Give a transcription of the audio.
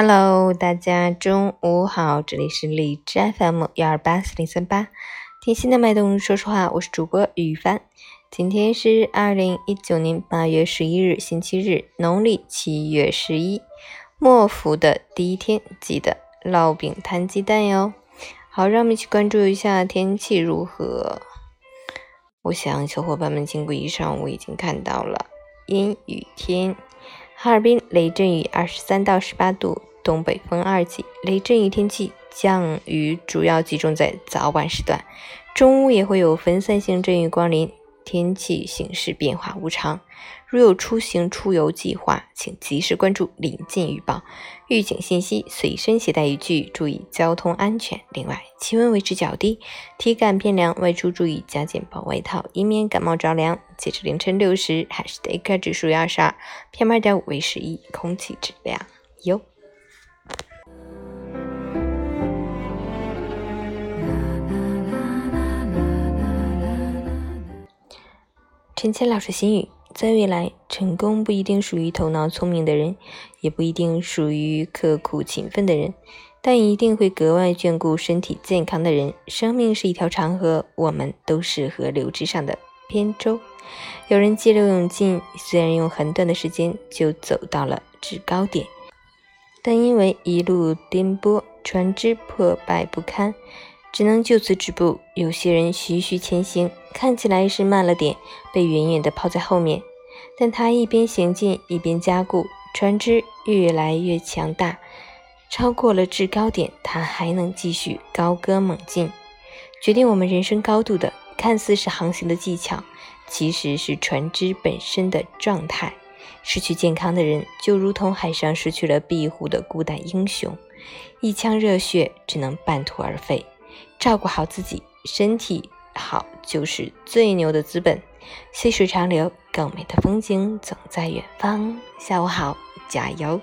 Hello，大家中午好，这里是荔枝 FM 幺二八四零三八，听心的脉动。说实话，我是主播雨帆。今天是二零一九年八月十一日，星期日，农历七月十一，末伏的第一天，记得烙饼摊鸡蛋哟。好，让我们一起关注一下天气如何。我想小伙伴们经过一上午已经看到了阴雨天。哈尔滨雷阵雨，二十三到十八度，东北风二级。雷阵雨天气，降雨主要集中在早晚时段，中午也会有分散性阵雨光临。天气形势变化无常，如有出行出游计划，请及时关注临近预报、预警信息，随身携带雨具，注意交通安全。另外，气温维持较低，体感偏凉，外出注意加件薄外套，以免感冒着凉。截至凌晨六时，海市的 AQI 指数为二十二，PM 二点五为十一，空气质量优。陈谦老师心语：在未来，成功不一定属于头脑聪明的人，也不一定属于刻苦勤奋的人，但一定会格外眷顾身体健康的人。生命是一条长河，我们都是河流之上的扁舟。有人激流勇进，虽然用很短的时间就走到了制高点，但因为一路颠簸，船只破败不堪。只能就此止步。有些人徐徐前行，看起来是慢了点，被远远地抛在后面。但他一边行进，一边加固，船只越来越强大，超过了制高点，他还能继续高歌猛进。决定我们人生高度的，看似是航行的技巧，其实是船只本身的状态。失去健康的人，就如同海上失去了庇护的孤胆英雄，一腔热血只能半途而废。照顾好自己身体好就是最牛的资本。细水长流更美的风景总在远方。下午好加油。